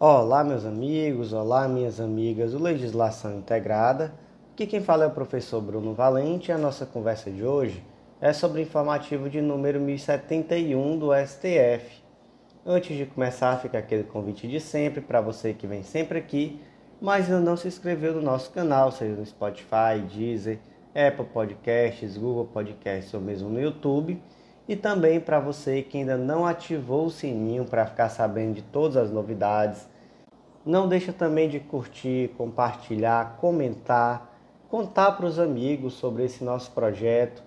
Olá, meus amigos, olá, minhas amigas do Legislação Integrada. Aqui quem fala é o professor Bruno Valente e a nossa conversa de hoje é sobre o informativo de número 1071 do STF. Antes de começar, fica aquele convite de sempre para você que vem sempre aqui, mas ainda não se inscreveu no nosso canal, seja no Spotify, Deezer, Apple Podcasts, Google Podcasts ou mesmo no YouTube e também para você que ainda não ativou o sininho para ficar sabendo de todas as novidades. Não deixa também de curtir, compartilhar, comentar, contar para os amigos sobre esse nosso projeto,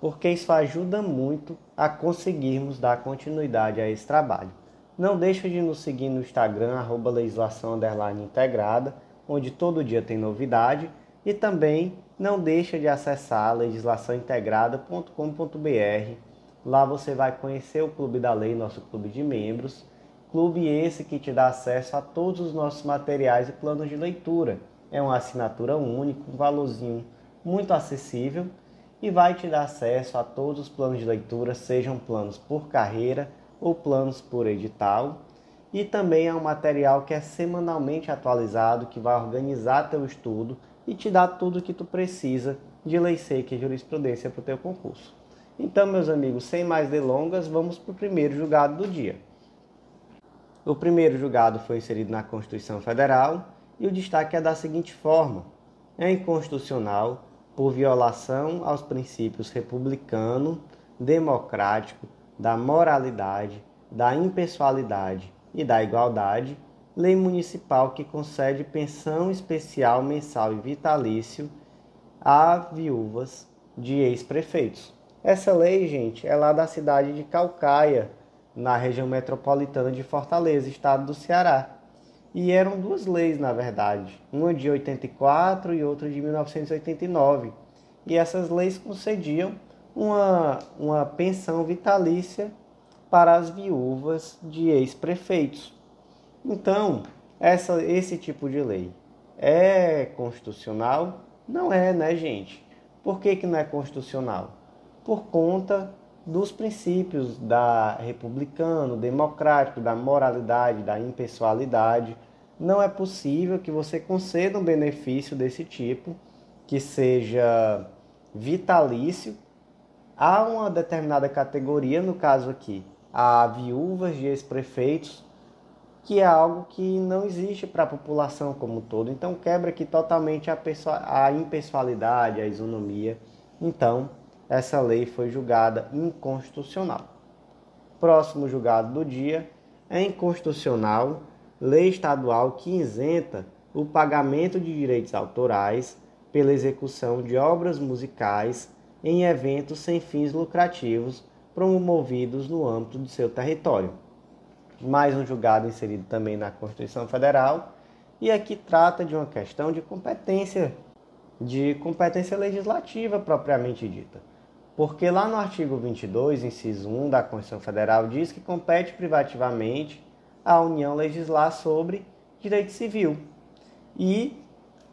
porque isso ajuda muito a conseguirmos dar continuidade a esse trabalho. Não deixa de nos seguir no Instagram, arroba legislação integrada, onde todo dia tem novidade, e também não deixa de acessar legislaçãointegrada.com.br Lá você vai conhecer o Clube da Lei, nosso clube de membros. Clube esse que te dá acesso a todos os nossos materiais e planos de leitura. É uma assinatura única, um valorzinho muito acessível e vai te dar acesso a todos os planos de leitura, sejam planos por carreira ou planos por edital. E também é um material que é semanalmente atualizado, que vai organizar teu estudo e te dar tudo o que tu precisa de lei seca e jurisprudência para o teu concurso. Então, meus amigos, sem mais delongas, vamos para o primeiro julgado do dia. O primeiro julgado foi inserido na Constituição Federal e o destaque é da seguinte forma: é inconstitucional por violação aos princípios republicano, democrático, da moralidade, da impessoalidade e da igualdade, lei municipal que concede pensão especial mensal e vitalício a viúvas de ex-prefeitos. Essa lei, gente, é lá da cidade de Calcaia, na região metropolitana de Fortaleza, estado do Ceará. E eram duas leis, na verdade, uma de 84 e outra de 1989. E essas leis concediam uma, uma pensão vitalícia para as viúvas de ex-prefeitos. Então, essa, esse tipo de lei é constitucional? Não é, né, gente? Por que, que não é constitucional? Por conta dos princípios da republicano, democrático, da moralidade, da impessoalidade. Não é possível que você conceda um benefício desse tipo que seja vitalício a uma determinada categoria, no caso aqui, a viúvas de ex-prefeitos, que é algo que não existe para a população como um todo. Então quebra aqui totalmente a, a impessoalidade, a isonomia. Então, essa lei foi julgada inconstitucional. Próximo julgado do dia é inconstitucional lei estadual que isenta o pagamento de direitos autorais pela execução de obras musicais em eventos sem fins lucrativos promovidos no âmbito de seu território. Mais um julgado inserido também na Constituição Federal e aqui trata de uma questão de competência de competência legislativa propriamente dita. Porque lá no artigo 22, inciso 1 da Constituição Federal, diz que compete privativamente à União legislar sobre direito civil. E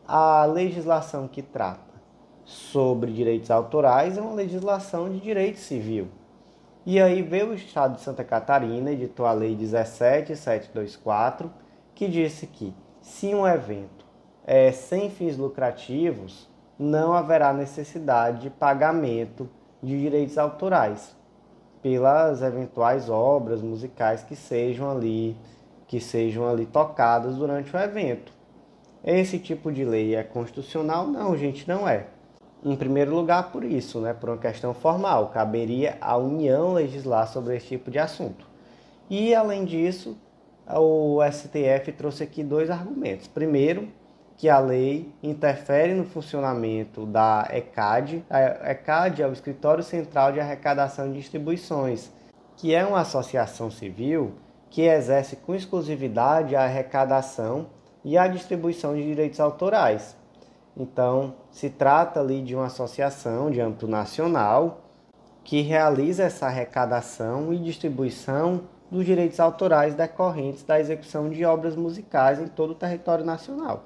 a legislação que trata sobre direitos autorais é uma legislação de direito civil. E aí veio o Estado de Santa Catarina, editou a Lei 17724, que disse que se um evento é sem fins lucrativos, não haverá necessidade de pagamento de direitos autorais pelas eventuais obras musicais que sejam ali que sejam ali tocadas durante o evento. Esse tipo de lei é constitucional? Não, gente, não é. Em primeiro lugar, por isso, né, por uma questão formal, caberia à União legislar sobre esse tipo de assunto. E além disso, o STF trouxe aqui dois argumentos. Primeiro, que a lei interfere no funcionamento da ECAD. A ECAD é o Escritório Central de Arrecadação e Distribuições, que é uma associação civil que exerce com exclusividade a arrecadação e a distribuição de direitos autorais. Então, se trata ali de uma associação de âmbito nacional que realiza essa arrecadação e distribuição dos direitos autorais decorrentes da execução de obras musicais em todo o território nacional.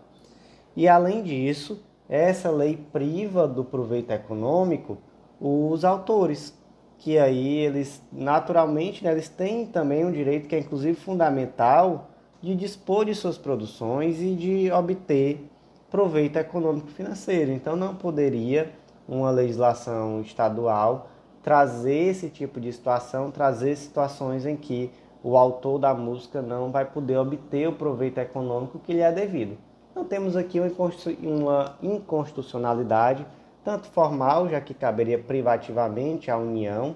E além disso, essa lei priva do proveito econômico os autores, que aí eles naturalmente né, eles têm também um direito que é inclusive fundamental de dispor de suas produções e de obter proveito econômico financeiro. Então não poderia uma legislação estadual trazer esse tipo de situação, trazer situações em que o autor da música não vai poder obter o proveito econômico que lhe é devido. Então temos aqui uma inconstitucionalidade, tanto formal, já que caberia privativamente à União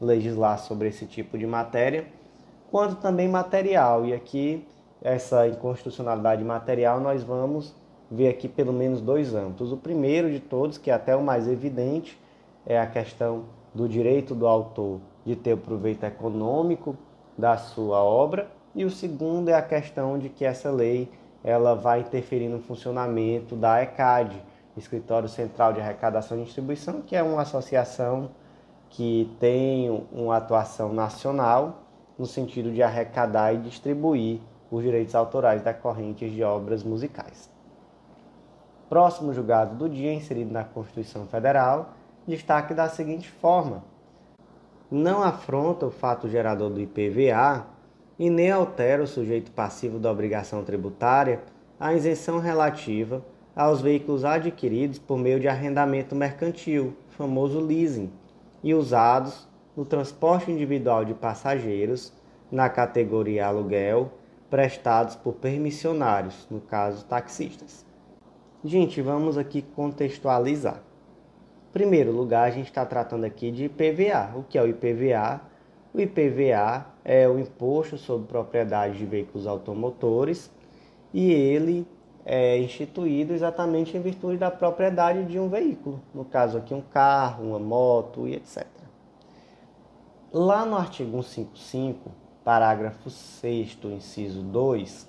legislar sobre esse tipo de matéria, quanto também material. E aqui, essa inconstitucionalidade material, nós vamos ver aqui pelo menos dois âmbitos. O primeiro de todos, que é até o mais evidente, é a questão do direito do autor de ter o proveito econômico da sua obra, e o segundo é a questão de que essa lei ela vai interferir no funcionamento da ECAD, Escritório Central de Arrecadação e Distribuição, que é uma associação que tem uma atuação nacional no sentido de arrecadar e distribuir os direitos autorais decorrentes de obras musicais. Próximo julgado do dia, inserido na Constituição Federal, destaque da seguinte forma: não afronta o fato gerador do IPVA e nem altera o sujeito passivo da obrigação tributária a isenção relativa aos veículos adquiridos por meio de arrendamento mercantil, famoso leasing, e usados no transporte individual de passageiros na categoria aluguel, prestados por permissionários, no caso taxistas. Gente, vamos aqui contextualizar. Em primeiro lugar, a gente está tratando aqui de IPVA. O que é o IPVA? O IPVA é o Imposto sobre Propriedade de Veículos Automotores e ele é instituído exatamente em virtude da propriedade de um veículo, no caso aqui um carro, uma moto e etc. Lá no artigo 155, parágrafo 6 inciso 2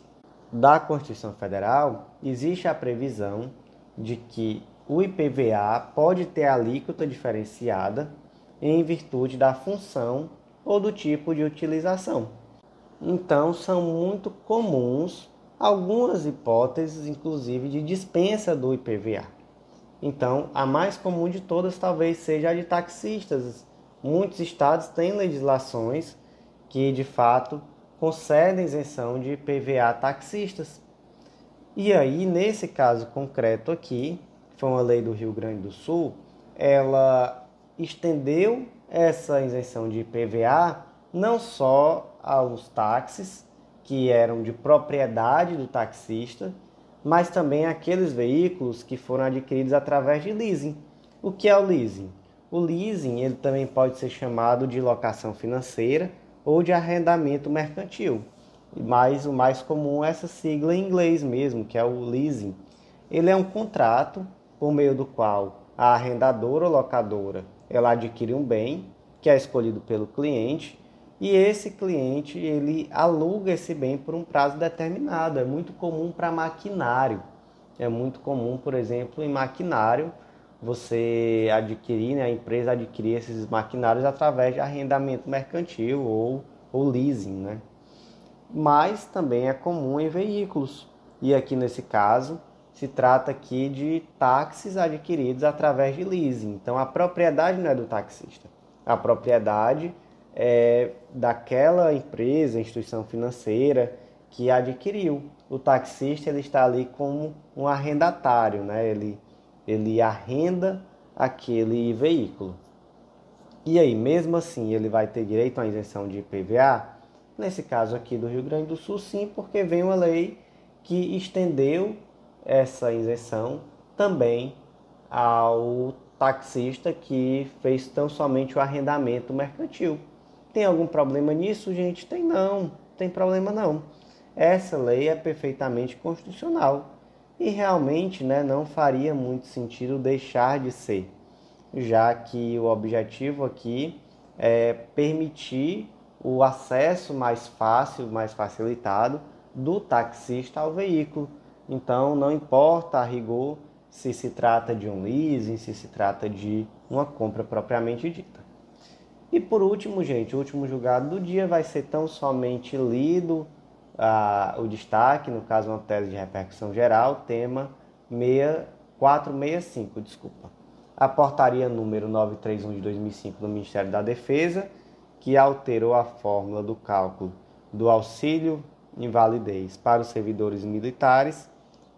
da Constituição Federal, existe a previsão de que o IPVA pode ter alíquota diferenciada em virtude da função ou do tipo de utilização. Então, são muito comuns algumas hipóteses, inclusive, de dispensa do IPVA. Então, a mais comum de todas talvez seja a de taxistas. Muitos estados têm legislações que, de fato, concedem isenção de IPVA a taxistas. E aí, nesse caso concreto aqui, foi uma lei do Rio Grande do Sul, ela estendeu essa isenção de IPVA não só aos táxis, que eram de propriedade do taxista, mas também aqueles veículos que foram adquiridos através de leasing. O que é o leasing? O leasing ele também pode ser chamado de locação financeira ou de arrendamento mercantil. Mas o mais comum é essa sigla em inglês mesmo, que é o leasing. Ele é um contrato por meio do qual a arrendadora ou locadora ela adquire um bem que é escolhido pelo cliente e esse cliente ele aluga esse bem por um prazo determinado. É muito comum para maquinário. É muito comum, por exemplo, em maquinário, você adquirir, né, a empresa adquirir esses maquinários através de arrendamento mercantil ou, ou leasing. Né? Mas também é comum em veículos. E aqui nesse caso, se trata aqui de táxis adquiridos através de leasing. Então a propriedade não é do taxista. A propriedade é, daquela empresa, instituição financeira que adquiriu. O taxista ele está ali como um arrendatário, né? ele, ele arrenda aquele veículo. E aí, mesmo assim, ele vai ter direito à isenção de IPVA? Nesse caso aqui do Rio Grande do Sul, sim, porque vem uma lei que estendeu essa isenção também ao taxista que fez tão somente o arrendamento mercantil. Tem algum problema nisso, gente? Tem não, tem problema não. Essa lei é perfeitamente constitucional e realmente né, não faria muito sentido deixar de ser, já que o objetivo aqui é permitir o acesso mais fácil, mais facilitado do taxista ao veículo. Então, não importa a rigor se se trata de um leasing, se se trata de uma compra propriamente dita. E por último, gente, o último julgado do dia vai ser tão somente lido ah, o destaque, no caso uma tese de repercussão geral, tema 465, desculpa. A portaria número 931 de 2005 do Ministério da Defesa, que alterou a fórmula do cálculo do auxílio invalidez para os servidores militares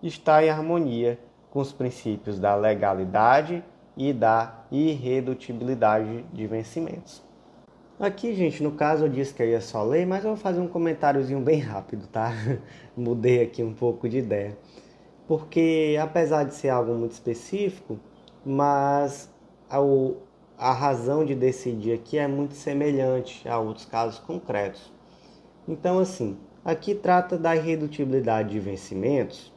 está em harmonia com os princípios da legalidade e da irredutibilidade de vencimentos. Aqui, gente, no caso eu disse que eu ia só ler, mas eu vou fazer um comentáriozinho bem rápido, tá? Mudei aqui um pouco de ideia. Porque apesar de ser algo muito específico, mas a, a razão de decidir aqui é muito semelhante a outros casos concretos. Então, assim, aqui trata da irredutibilidade de vencimentos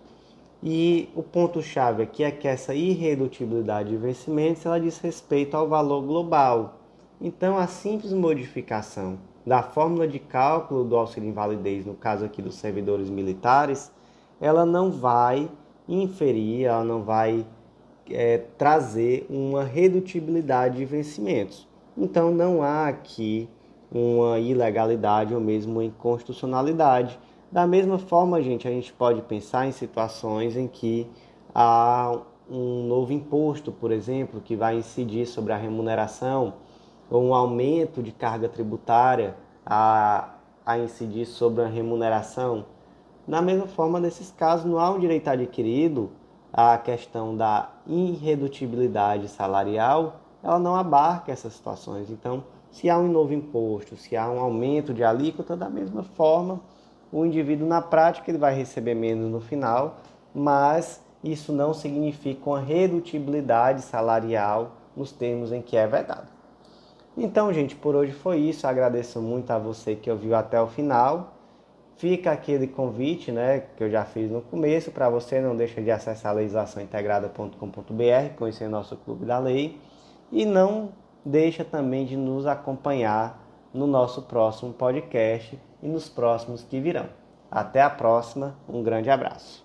e o ponto-chave aqui é que essa irredutibilidade de vencimentos ela diz respeito ao valor global então, a simples modificação da fórmula de cálculo do auxílio invalidez, no caso aqui dos servidores militares, ela não vai inferir, ela não vai é, trazer uma redutibilidade de vencimentos. Então, não há aqui uma ilegalidade ou mesmo uma inconstitucionalidade. Da mesma forma, gente, a gente pode pensar em situações em que há um novo imposto, por exemplo, que vai incidir sobre a remuneração ou um aumento de carga tributária a, a incidir sobre a remuneração. Na mesma forma, nesses casos, não há um direito adquirido, a questão da irredutibilidade salarial, ela não abarca essas situações. Então, se há um novo imposto, se há um aumento de alíquota, da mesma forma, o indivíduo na prática ele vai receber menos no final, mas isso não significa uma redutibilidade salarial nos termos em que é vedado. Então, gente, por hoje foi isso. Agradeço muito a você que ouviu até o final. Fica aquele convite, né, que eu já fiz no começo, para você não deixar de acessar legislaçãointegrada.com.br, conhecer nosso Clube da Lei e não deixa também de nos acompanhar no nosso próximo podcast e nos próximos que virão. Até a próxima, um grande abraço.